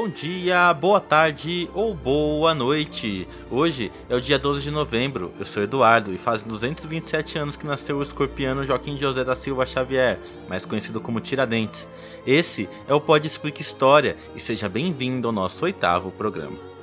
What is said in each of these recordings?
Bom dia, boa tarde ou boa noite. Hoje é o dia 12 de novembro. Eu sou Eduardo e faz 227 anos que nasceu o escorpiano Joaquim José da Silva Xavier, mais conhecido como Tiradentes. Esse é o Pode Explica História e seja bem-vindo ao nosso oitavo programa.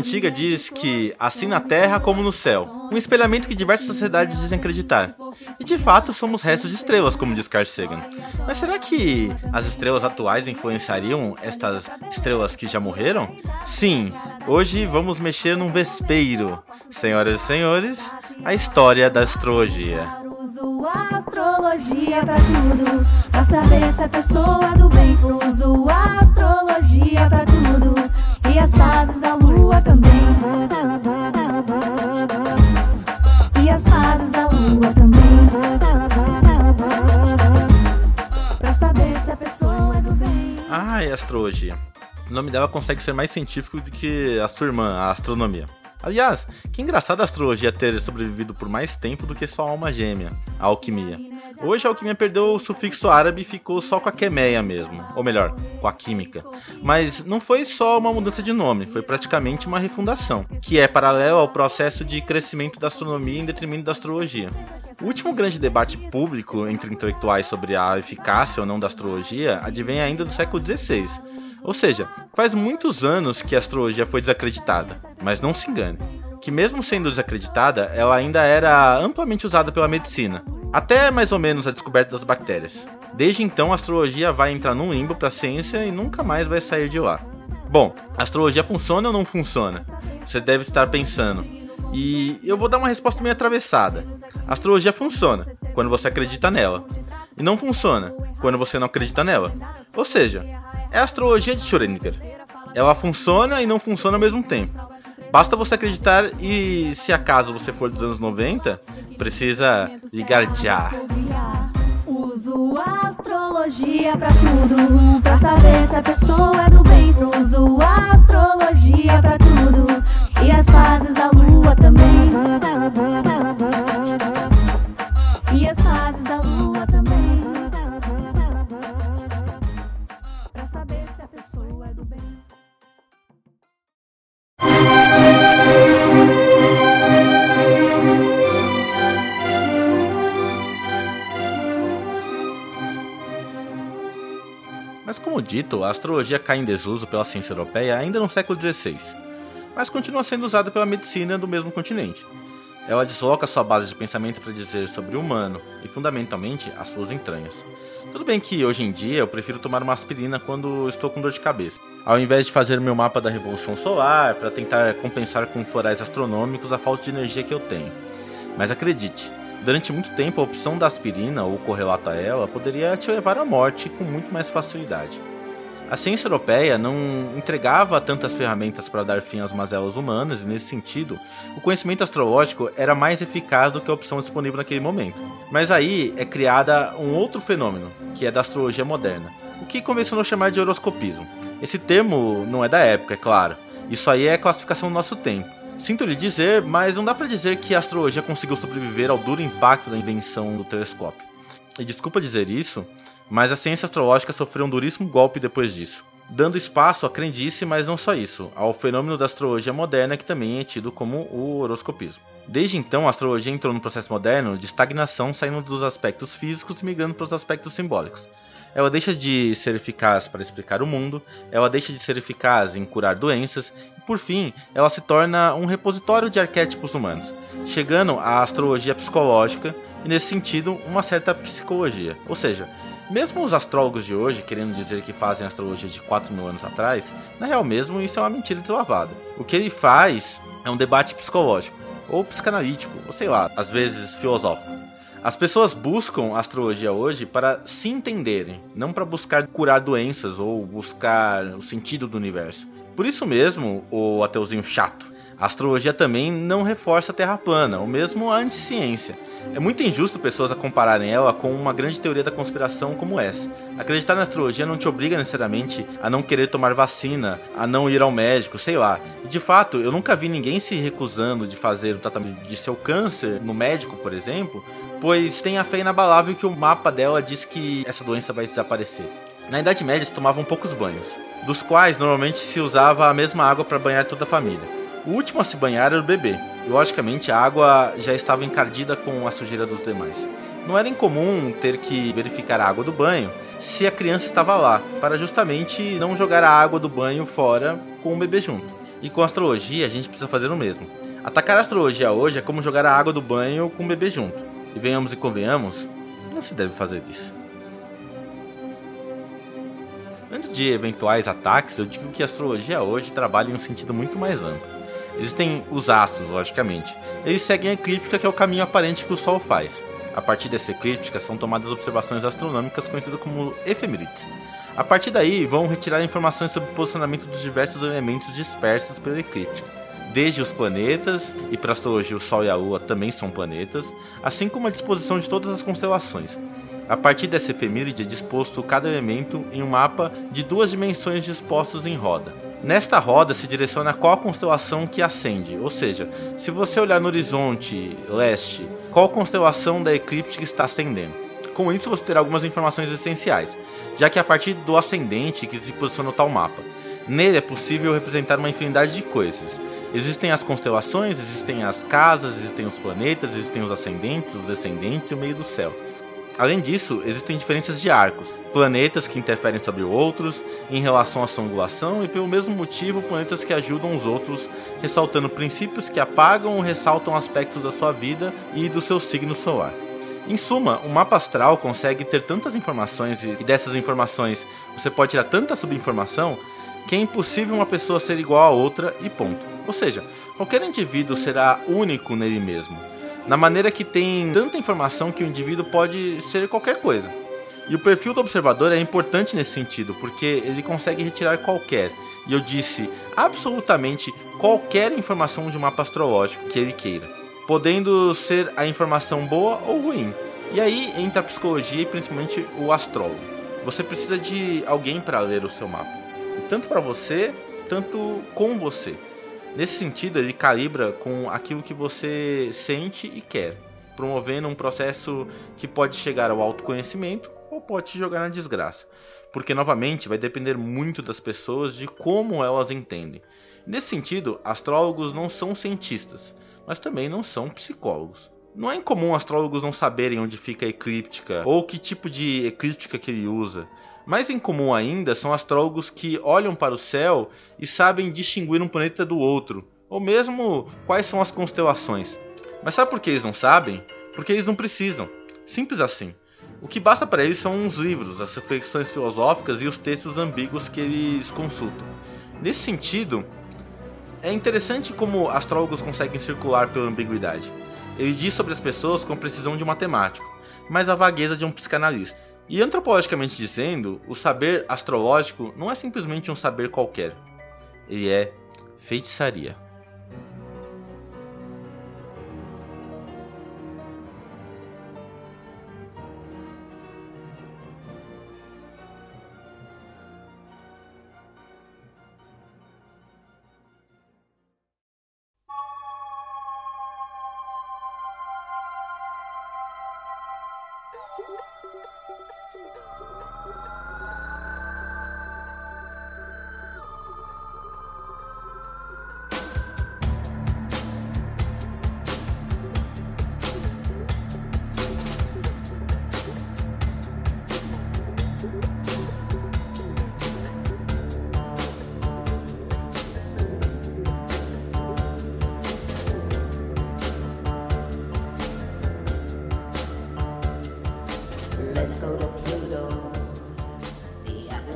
Antiga diz que assim na terra como no céu, um espelhamento que diversas sociedades dizem acreditar. E de fato somos restos de estrelas, como diz Carl Sagan. Mas será que as estrelas atuais influenciariam estas estrelas que já morreram? Sim, hoje vamos mexer num vespeiro. Senhoras e senhores, a história da astrologia. Uso a astrologia pra tudo, pra saber se a pessoa é do bem. Uso a astrologia pra tudo, e as fases da lua Ai, astrologia. O nome dela consegue ser mais científico do que a sua irmã, a astronomia. Aliás, que engraçado a astrologia ter sobrevivido por mais tempo do que sua alma gêmea, a alquimia. Hoje a alquimia perdeu o sufixo árabe e ficou só com a quemeia mesmo, ou melhor, com a química. Mas não foi só uma mudança de nome, foi praticamente uma refundação, que é paralelo ao processo de crescimento da astronomia em detrimento da astrologia. O último grande debate público entre intelectuais sobre a eficácia ou não da astrologia advém ainda do século XVI. Ou seja, faz muitos anos que a astrologia foi desacreditada, mas não se engane, que mesmo sendo desacreditada, ela ainda era amplamente usada pela medicina, até mais ou menos a descoberta das bactérias. Desde então, a astrologia vai entrar num limbo para a ciência e nunca mais vai sair de lá. Bom, a astrologia funciona ou não funciona? Você deve estar pensando. E eu vou dar uma resposta meio atravessada. A astrologia funciona quando você acredita nela, e não funciona quando você não acredita nela. Ou seja, é a astrologia de Schrödinger. Ela funciona e não funciona ao mesmo tempo. Basta você acreditar e, se acaso você for dos anos 90, precisa ligar já. Uso astrologia pra tudo, pra saber se a pessoa é do bem. Uso astrologia pra tudo, e as fases da lua também. Dito, a astrologia cai em desuso pela ciência europeia ainda no século XVI, mas continua sendo usada pela medicina do mesmo continente. Ela desloca sua base de pensamento para dizer sobre o humano e, fundamentalmente, as suas entranhas. Tudo bem que hoje em dia eu prefiro tomar uma aspirina quando estou com dor de cabeça, ao invés de fazer meu mapa da revolução solar para tentar compensar com florais astronômicos a falta de energia que eu tenho. Mas acredite, durante muito tempo a opção da aspirina ou correlato a ela poderia te levar à morte com muito mais facilidade. A ciência europeia não entregava tantas ferramentas para dar fim às mazelas humanas, e nesse sentido, o conhecimento astrológico era mais eficaz do que a opção disponível naquele momento. Mas aí é criada um outro fenômeno, que é da astrologia moderna, o que convencionou chamar de horoscopismo. Esse termo não é da época, é claro. Isso aí é classificação do nosso tempo. Sinto lhe dizer, mas não dá para dizer que a astrologia conseguiu sobreviver ao duro impacto da invenção do telescópio. E desculpa dizer isso, mas a ciência astrológica sofreu um duríssimo golpe depois disso, dando espaço à crendice, mas não só isso, ao fenômeno da astrologia moderna que também é tido como o horoscopismo. Desde então, a astrologia entrou no processo moderno de estagnação, saindo dos aspectos físicos e migrando para os aspectos simbólicos. Ela deixa de ser eficaz para explicar o mundo, ela deixa de ser eficaz em curar doenças, e por fim, ela se torna um repositório de arquétipos humanos, chegando à astrologia psicológica e, nesse sentido, uma certa psicologia. Ou seja, mesmo os astrólogos de hoje querendo dizer que fazem astrologia de 4 mil anos atrás, na real mesmo isso é uma mentira deslavada. O que ele faz é um debate psicológico, ou psicanalítico, ou sei lá, às vezes filosófico. As pessoas buscam astrologia hoje para se entenderem, não para buscar curar doenças ou buscar o sentido do universo. Por isso mesmo, o ateuzinho chato, a astrologia também não reforça a Terra plana, ou mesmo a anticiência. É muito injusto pessoas a compararem ela com uma grande teoria da conspiração como essa. Acreditar na astrologia não te obriga necessariamente a não querer tomar vacina, a não ir ao médico, sei lá. E de fato, eu nunca vi ninguém se recusando de fazer o tratamento de seu câncer no médico, por exemplo, pois tem a fé inabalável que o mapa dela diz que essa doença vai desaparecer. Na Idade Média se tomavam poucos banhos, dos quais normalmente se usava a mesma água para banhar toda a família. O último a se banhar era o bebê, e logicamente a água já estava encardida com a sujeira dos demais. Não era incomum ter que verificar a água do banho se a criança estava lá, para justamente não jogar a água do banho fora com o bebê junto. E com a astrologia a gente precisa fazer o mesmo. Atacar a astrologia hoje é como jogar a água do banho com o bebê junto. E venhamos e convenhamos, não se deve fazer isso. Antes de eventuais ataques, eu digo que a astrologia hoje trabalha em um sentido muito mais amplo. Existem os astros, logicamente. Eles seguem a eclíptica, que é o caminho aparente que o Sol faz. A partir dessa eclíptica são tomadas observações astronômicas conhecidas como efemérides. A partir daí, vão retirar informações sobre o posicionamento dos diversos elementos dispersos pela eclíptica. Desde os planetas, e para astrologia o Sol e a Lua também são planetas, assim como a disposição de todas as constelações. A partir dessa efeméride é disposto cada elemento em um mapa de duas dimensões dispostos em roda. Nesta roda se direciona qual constelação que ascende, ou seja, se você olhar no horizonte leste, qual constelação da eclíptica está ascendendo. Com isso você terá algumas informações essenciais, já que é a partir do ascendente que se posiciona o tal mapa. Nele é possível representar uma infinidade de coisas. Existem as constelações, existem as casas, existem os planetas, existem os ascendentes, os descendentes e o meio do céu. Além disso, existem diferenças de arcos, planetas que interferem sobre outros em relação à sua angulação e pelo mesmo motivo planetas que ajudam os outros, ressaltando princípios que apagam ou ressaltam aspectos da sua vida e do seu signo solar. Em suma, o mapa astral consegue ter tantas informações e dessas informações você pode tirar tanta subinformação que é impossível uma pessoa ser igual a outra e ponto. Ou seja, qualquer indivíduo será único nele mesmo na maneira que tem tanta informação que o indivíduo pode ser qualquer coisa. E o perfil do observador é importante nesse sentido, porque ele consegue retirar qualquer, e eu disse absolutamente qualquer informação de um mapa astrológico que ele queira, podendo ser a informação boa ou ruim. E aí entra a psicologia e principalmente o astrólogo. Você precisa de alguém para ler o seu mapa, tanto para você, tanto com você. Nesse sentido, ele calibra com aquilo que você sente e quer, promovendo um processo que pode chegar ao autoconhecimento ou pode te jogar na desgraça, porque novamente vai depender muito das pessoas de como elas entendem. Nesse sentido, astrólogos não são cientistas, mas também não são psicólogos. Não é incomum astrólogos não saberem onde fica a eclíptica ou que tipo de eclíptica que ele usa. Mais incomum ainda são astrólogos que olham para o céu e sabem distinguir um planeta do outro, ou mesmo quais são as constelações. Mas sabe por que eles não sabem? Porque eles não precisam. Simples assim. O que basta para eles são os livros, as reflexões filosóficas e os textos ambíguos que eles consultam. Nesse sentido, é interessante como astrólogos conseguem circular pela ambiguidade. Ele diz sobre as pessoas com a precisão de um matemático, mas a vagueza de um psicanalista. E antropologicamente dizendo, o saber astrológico não é simplesmente um saber qualquer. Ele é feitiçaria.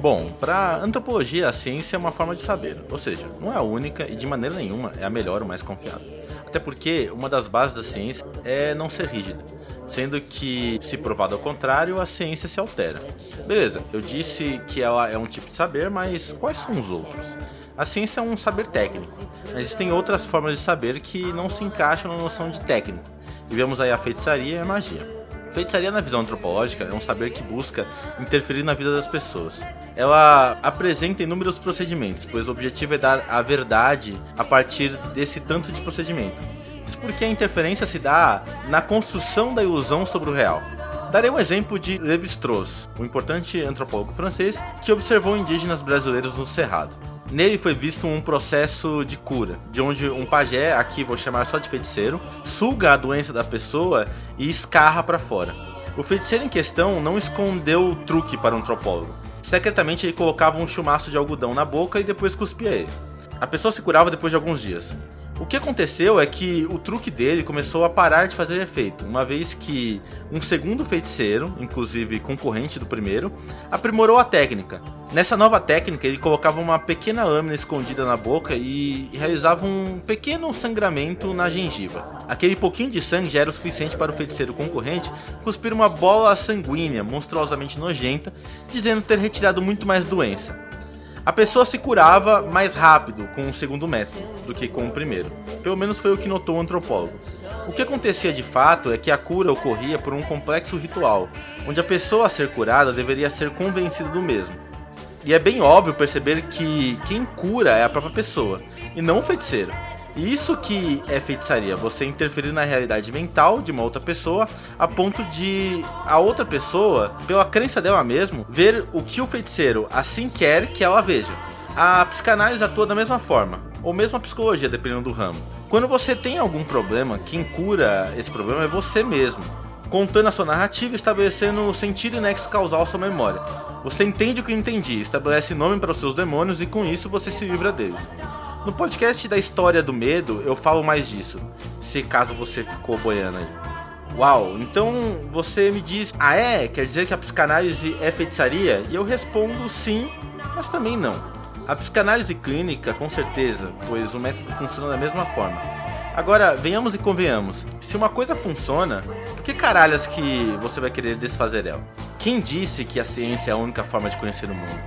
Bom, para antropologia, a ciência é uma forma de saber, ou seja, não é a única e de maneira nenhuma é a melhor ou mais confiável. Até porque uma das bases da ciência é não ser rígida, sendo que, se provado ao contrário, a ciência se altera. Beleza, eu disse que ela é um tipo de saber, mas quais são os outros? A ciência é um saber técnico, mas existem outras formas de saber que não se encaixam na noção de técnico. E vemos aí a feitiçaria e a magia. Feitiçaria na visão antropológica é um saber que busca interferir na vida das pessoas. Ela apresenta inúmeros procedimentos, pois o objetivo é dar a verdade a partir desse tanto de procedimento. Isso porque a interferência se dá na construção da ilusão sobre o real. Darei um exemplo de Lévi-Strauss, um importante antropólogo francês que observou indígenas brasileiros no Cerrado. Nele foi visto um processo de cura, de onde um pajé, aqui vou chamar só de feiticeiro, suga a doença da pessoa e escarra para fora. O feiticeiro em questão não escondeu o truque para o antropólogo. Secretamente ele colocava um chumaço de algodão na boca e depois cuspia ele. A pessoa se curava depois de alguns dias. O que aconteceu é que o truque dele começou a parar de fazer efeito, uma vez que um segundo feiticeiro, inclusive concorrente do primeiro, aprimorou a técnica. Nessa nova técnica, ele colocava uma pequena lâmina escondida na boca e realizava um pequeno sangramento na gengiva. Aquele pouquinho de sangue já era o suficiente para o feiticeiro concorrente cuspir uma bola sanguínea monstruosamente nojenta, dizendo ter retirado muito mais doença. A pessoa se curava mais rápido com o segundo método do que com o primeiro. Pelo menos foi o que notou o antropólogo. O que acontecia de fato é que a cura ocorria por um complexo ritual, onde a pessoa a ser curada deveria ser convencida do mesmo. E é bem óbvio perceber que quem cura é a própria pessoa, e não o feiticeiro. Isso que é feitiçaria, você interferir na realidade mental de uma outra pessoa a ponto de a outra pessoa, pela crença dela mesmo, ver o que o feiticeiro assim quer que ela veja. A psicanálise atua da mesma forma, ou mesmo a psicologia, dependendo do ramo. Quando você tem algum problema, quem cura esse problema é você mesmo, contando a sua narrativa estabelecendo o sentido e nexo causal à sua memória. Você entende o que entendi, estabelece nome para os seus demônios e com isso você se livra deles. No podcast da história do medo, eu falo mais disso. Se caso você ficou boiando aí. Uau, então você me diz, ah é? Quer dizer que a psicanálise é feitiçaria? E eu respondo sim, mas também não. A psicanálise clínica, com certeza, pois o método funciona da mesma forma. Agora, venhamos e convenhamos, se uma coisa funciona, por que caralhas que você vai querer desfazer ela? Quem disse que a ciência é a única forma de conhecer o mundo?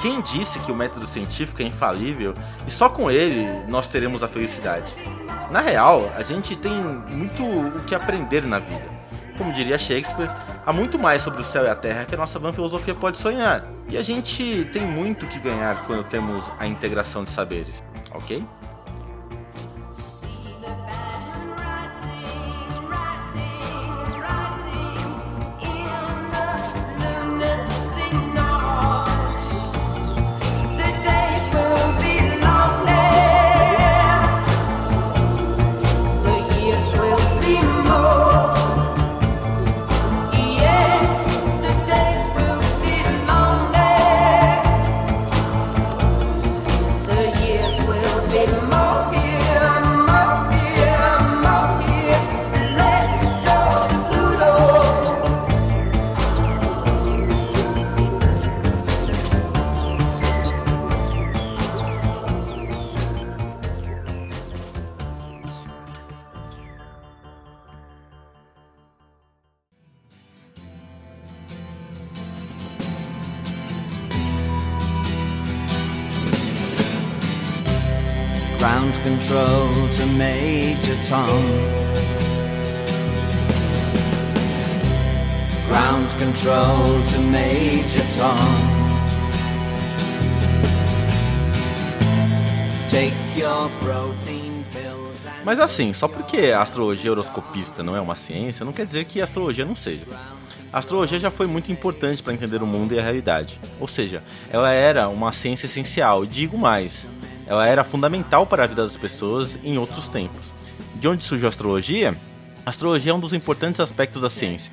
Quem disse que o método científico é infalível e só com ele nós teremos a felicidade? Na real, a gente tem muito o que aprender na vida. Como diria Shakespeare, há muito mais sobre o céu e a terra que a nossa van filosofia pode sonhar. E a gente tem muito que ganhar quando temos a integração de saberes, ok? To Major Tom. Ground control to Major Tom. Take your protein pills and Mas assim, só porque a astrologia horoscopista não é uma ciência, não quer dizer que a astrologia não seja. A astrologia já foi muito importante para entender o mundo e a realidade. Ou seja, ela era uma ciência essencial, digo mais, ela era fundamental para a vida das pessoas em outros tempos. De onde surgiu a astrologia? A astrologia é um dos importantes aspectos da ciência.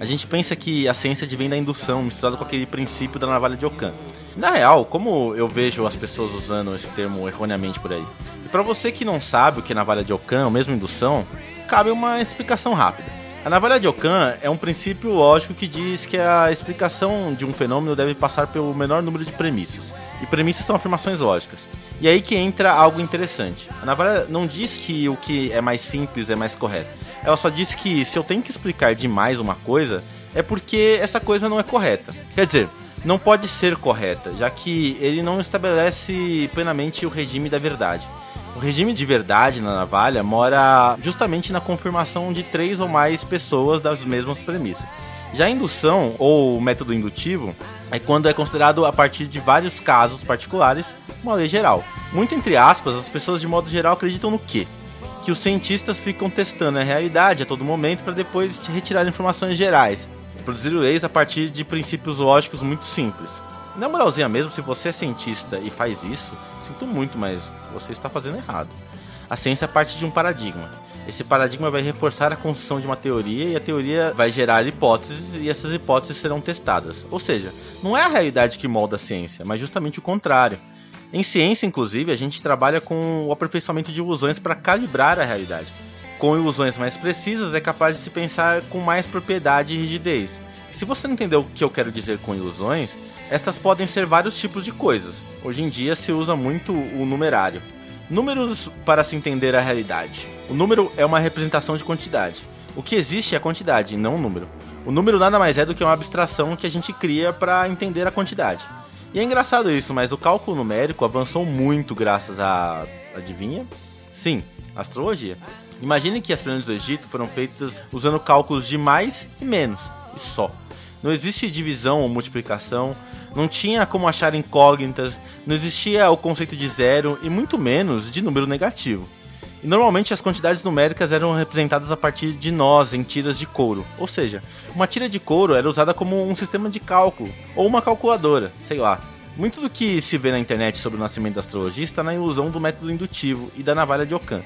A gente pensa que a ciência vem da indução, misturada com aquele princípio da navalha de Ockham. Na real, como eu vejo as pessoas usando esse termo erroneamente por aí? E para você que não sabe o que é navalha de Ockham, ou mesmo indução, cabe uma explicação rápida. A navalha de Ockham é um princípio lógico que diz que a explicação de um fenômeno deve passar pelo menor número de premissas. E premissas são afirmações lógicas. E aí que entra algo interessante. A navalha não diz que o que é mais simples é mais correto. Ela só diz que se eu tenho que explicar demais uma coisa, é porque essa coisa não é correta. Quer dizer, não pode ser correta, já que ele não estabelece plenamente o regime da verdade. O regime de verdade na navalha mora justamente na confirmação de três ou mais pessoas das mesmas premissas. Já a indução, ou método indutivo, é quando é considerado a partir de vários casos particulares uma lei geral. Muito entre aspas, as pessoas de modo geral acreditam no quê? Que os cientistas ficam testando a realidade a todo momento para depois retirar informações gerais, produzir leis a partir de princípios lógicos muito simples. Na moralzinha mesmo, se você é cientista e faz isso, sinto muito, mas você está fazendo errado. A ciência parte de um paradigma. Esse paradigma vai reforçar a construção de uma teoria e a teoria vai gerar hipóteses e essas hipóteses serão testadas. Ou seja, não é a realidade que molda a ciência, mas justamente o contrário. Em ciência, inclusive, a gente trabalha com o aperfeiçoamento de ilusões para calibrar a realidade. Com ilusões mais precisas, é capaz de se pensar com mais propriedade e rigidez. Se você não entendeu o que eu quero dizer com ilusões, estas podem ser vários tipos de coisas. Hoje em dia se usa muito o numerário. Números para se entender a realidade. O número é uma representação de quantidade. O que existe é a quantidade, não o número. O número nada mais é do que uma abstração que a gente cria para entender a quantidade. E é engraçado isso, mas o cálculo numérico avançou muito graças a. Adivinha? Sim, astrologia. Imagine que as pirâmides do Egito foram feitas usando cálculos de mais e menos, e só. Não existe divisão ou multiplicação, não tinha como achar incógnitas, não existia o conceito de zero e muito menos de número negativo. E normalmente as quantidades numéricas eram representadas a partir de nós em tiras de couro. Ou seja, uma tira de couro era usada como um sistema de cálculo, ou uma calculadora, sei lá. Muito do que se vê na internet sobre o nascimento da astrologia está na ilusão do método indutivo e da navalha de Ockham.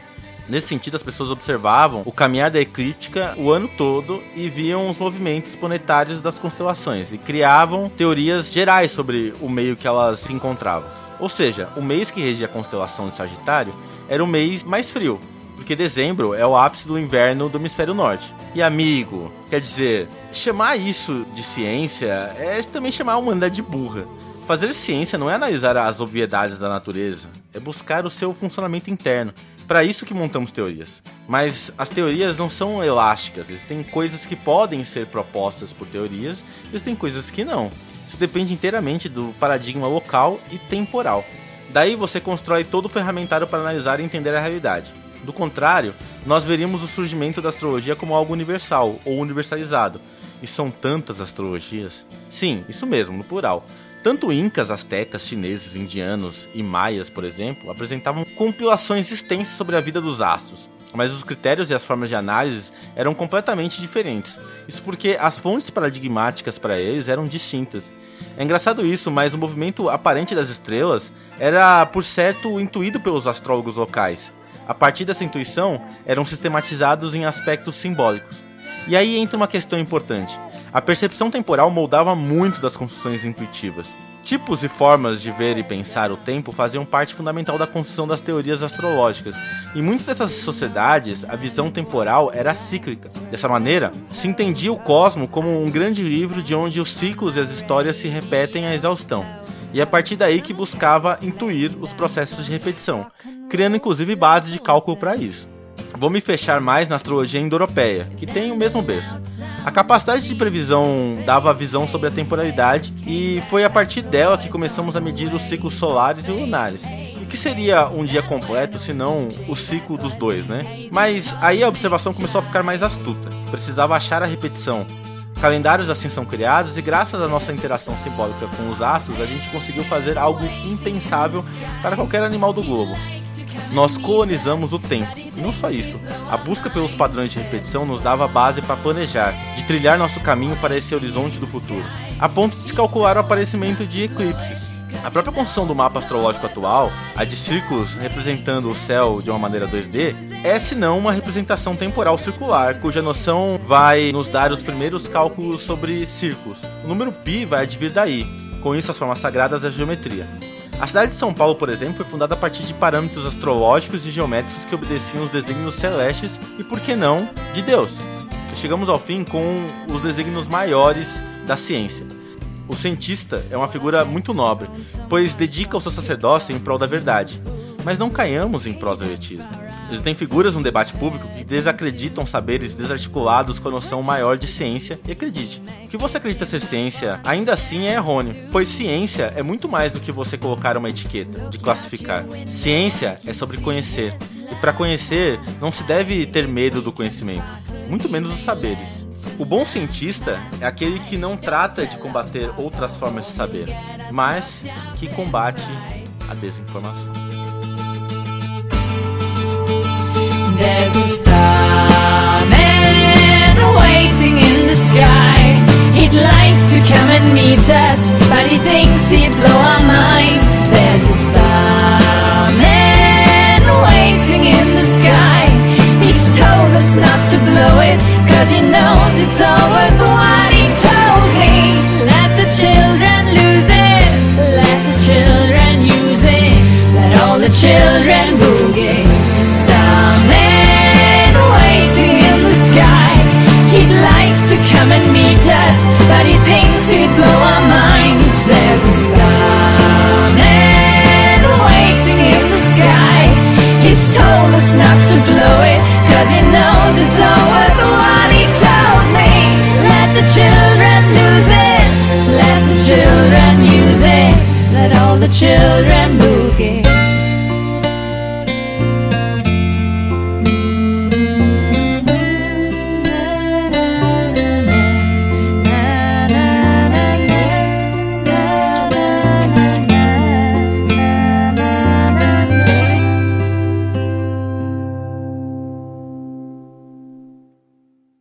Nesse sentido, as pessoas observavam o caminhar da eclíptica o ano todo e viam os movimentos planetários das constelações e criavam teorias gerais sobre o meio que elas se encontravam. Ou seja, o mês que regia a constelação de Sagitário era o mês mais frio, porque dezembro é o ápice do inverno do hemisfério norte. E amigo, quer dizer, chamar isso de ciência é também chamar a humanidade de burra. Fazer ciência não é analisar as obviedades da natureza, é buscar o seu funcionamento interno. Para isso que montamos teorias. Mas as teorias não são elásticas, existem coisas que podem ser propostas por teorias, existem coisas que não. Isso depende inteiramente do paradigma local e temporal. Daí você constrói todo o ferramentário para analisar e entender a realidade. Do contrário, nós veríamos o surgimento da astrologia como algo universal ou universalizado. E são tantas astrologias. Sim, isso mesmo, no plural. Tanto incas, astecas, chineses, indianos e maias, por exemplo, apresentavam compilações extensas sobre a vida dos astros, mas os critérios e as formas de análise eram completamente diferentes. Isso porque as fontes paradigmáticas para eles eram distintas. É engraçado isso, mas o movimento aparente das estrelas era, por certo, intuído pelos astrólogos locais. A partir dessa intuição, eram sistematizados em aspectos simbólicos. E aí entra uma questão importante. A percepção temporal moldava muito das construções intuitivas. Tipos e formas de ver e pensar o tempo faziam parte fundamental da construção das teorias astrológicas. Em muitas dessas sociedades, a visão temporal era cíclica. Dessa maneira, se entendia o cosmo como um grande livro de onde os ciclos e as histórias se repetem à exaustão. E é a partir daí que buscava intuir os processos de repetição, criando inclusive bases de cálculo para isso. Vou me fechar mais na astrologia indo-europeia, que tem o mesmo berço. A capacidade de previsão dava a visão sobre a temporalidade e foi a partir dela que começamos a medir os ciclos solares e lunares. O que seria um dia completo se não o ciclo dos dois, né? Mas aí a observação começou a ficar mais astuta. Precisava achar a repetição. Calendários assim são criados e graças à nossa interação simbólica com os astros, a gente conseguiu fazer algo impensável para qualquer animal do globo nós colonizamos o tempo. E não só isso, a busca pelos padrões de repetição nos dava base para planejar, de trilhar nosso caminho para esse horizonte do futuro, a ponto de se calcular o aparecimento de eclipses. A própria construção do mapa astrológico atual, a de círculos representando o céu de uma maneira 2D, é senão uma representação temporal circular, cuja noção vai nos dar os primeiros cálculos sobre círculos. O número pi vai advir daí, com isso as formas sagradas da geometria. A cidade de São Paulo, por exemplo, foi fundada a partir de parâmetros astrológicos e geométricos que obedeciam os desígnios celestes e, por que não, de Deus. Chegamos ao fim com os desígnios maiores da ciência. O cientista é uma figura muito nobre, pois dedica o seu sacerdócio em prol da verdade. Mas não caiamos em proselitismo. Existem figuras no debate público que desacreditam saberes desarticulados com a noção maior de ciência. E acredite, o que você acredita ser ciência ainda assim é errôneo, pois ciência é muito mais do que você colocar uma etiqueta, de classificar. Ciência é sobre conhecer. E para conhecer, não se deve ter medo do conhecimento, muito menos dos saberes. O bom cientista é aquele que não trata de combater outras formas de saber, mas que combate a desinformação. There's a starman waiting in the sky. He'd like to come and meet us, but he thinks he'd blow our minds. There's a starman waiting in the sky. He's told us not to blow it, cause he knows it's all worth children